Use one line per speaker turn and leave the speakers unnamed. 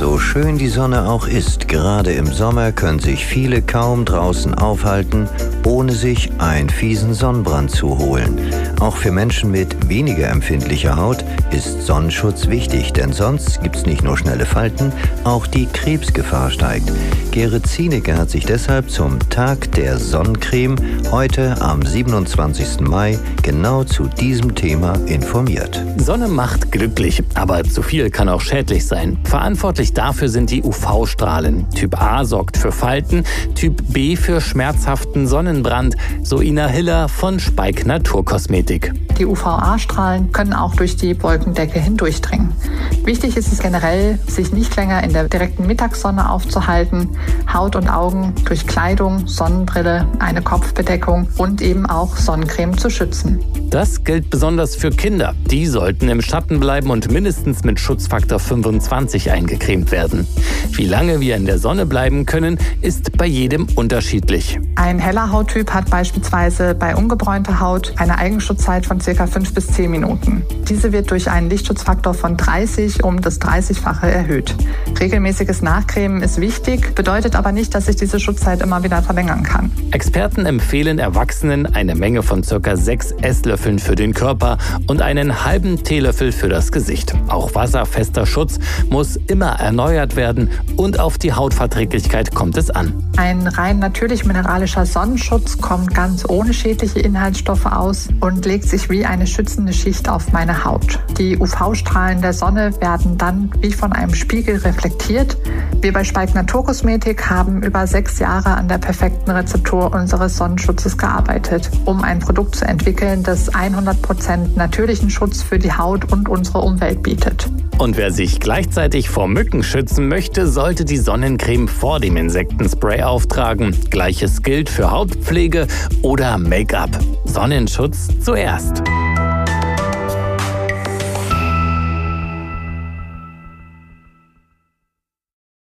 So schön die Sonne auch ist, gerade im Sommer können sich viele kaum draußen aufhalten, ohne sich einen fiesen Sonnenbrand zu holen. Auch für Menschen mit weniger empfindlicher Haut ist Sonnenschutz wichtig, denn sonst gibt es nicht nur schnelle Falten, auch die Krebsgefahr steigt. Gerrit Zienecke hat sich deshalb zum Tag der Sonnencreme heute am 27. Mai genau zu diesem Thema informiert.
Sonne macht glücklich, aber zu viel kann auch schädlich sein. Verantwortlich dafür sind die UV-Strahlen. Typ A sorgt für Falten, Typ B für schmerzhaften Sonnenbrand, so Ina Hiller von Speik Naturkosmetik.
Die UVA-Strahlen können auch durch die Wolkendecke hindurchdringen. Wichtig ist es generell, sich nicht länger in der direkten Mittagssonne aufzuhalten, Haut und Augen durch Kleidung, Sonnenbrille, eine Kopfbedeckung und eben auch Sonnencreme zu schützen.
Das gilt besonders für Kinder. Die sollten im Schatten bleiben und mindestens mit Schutzfaktor 25 eingecremt werden. Wie lange wir in der Sonne bleiben können, ist bei jedem unterschiedlich.
Ein heller Hauttyp hat beispielsweise bei ungebräunter Haut eine Eigenschutzzeit von ca. 5 bis 10 Minuten. Diese wird durch einen Lichtschutzfaktor von 30 um das 30-fache erhöht. Regelmäßiges Nachcremen ist wichtig, bedeutet aber nicht, dass sich diese Schutzzeit immer wieder verlängern kann.
Experten empfehlen Erwachsenen eine Menge von ca. 6 Esslöffeln für den Körper und einen halben Teelöffel für das Gesicht. Auch wasserfester Schutz muss immer erneuert werden und auf die Hautverträglichkeit kommt es an.
Ein rein natürlich mineralischer Sonnenschutz kommt ganz ohne schädliche Inhaltsstoffe aus und legt sich wie eine schützende Schicht auf meine Haut. Die UV-Strahlen der Sonne werden dann wie von einem Spiegel reflektiert. Wir bei Speik Naturkosmetik haben über sechs Jahre an der perfekten Rezeptur unseres Sonnenschutzes gearbeitet, um ein Produkt zu entwickeln, das 100% natürlichen Schutz für die Haut und unsere Umwelt bietet.
Und wer sich gleichzeitig vor Mücken schützen möchte, sollte die Sonnencreme vor dem Insektenspray auftragen. Gleiches gilt für Hautpflege oder Make-up. Sonnenschutz zuerst.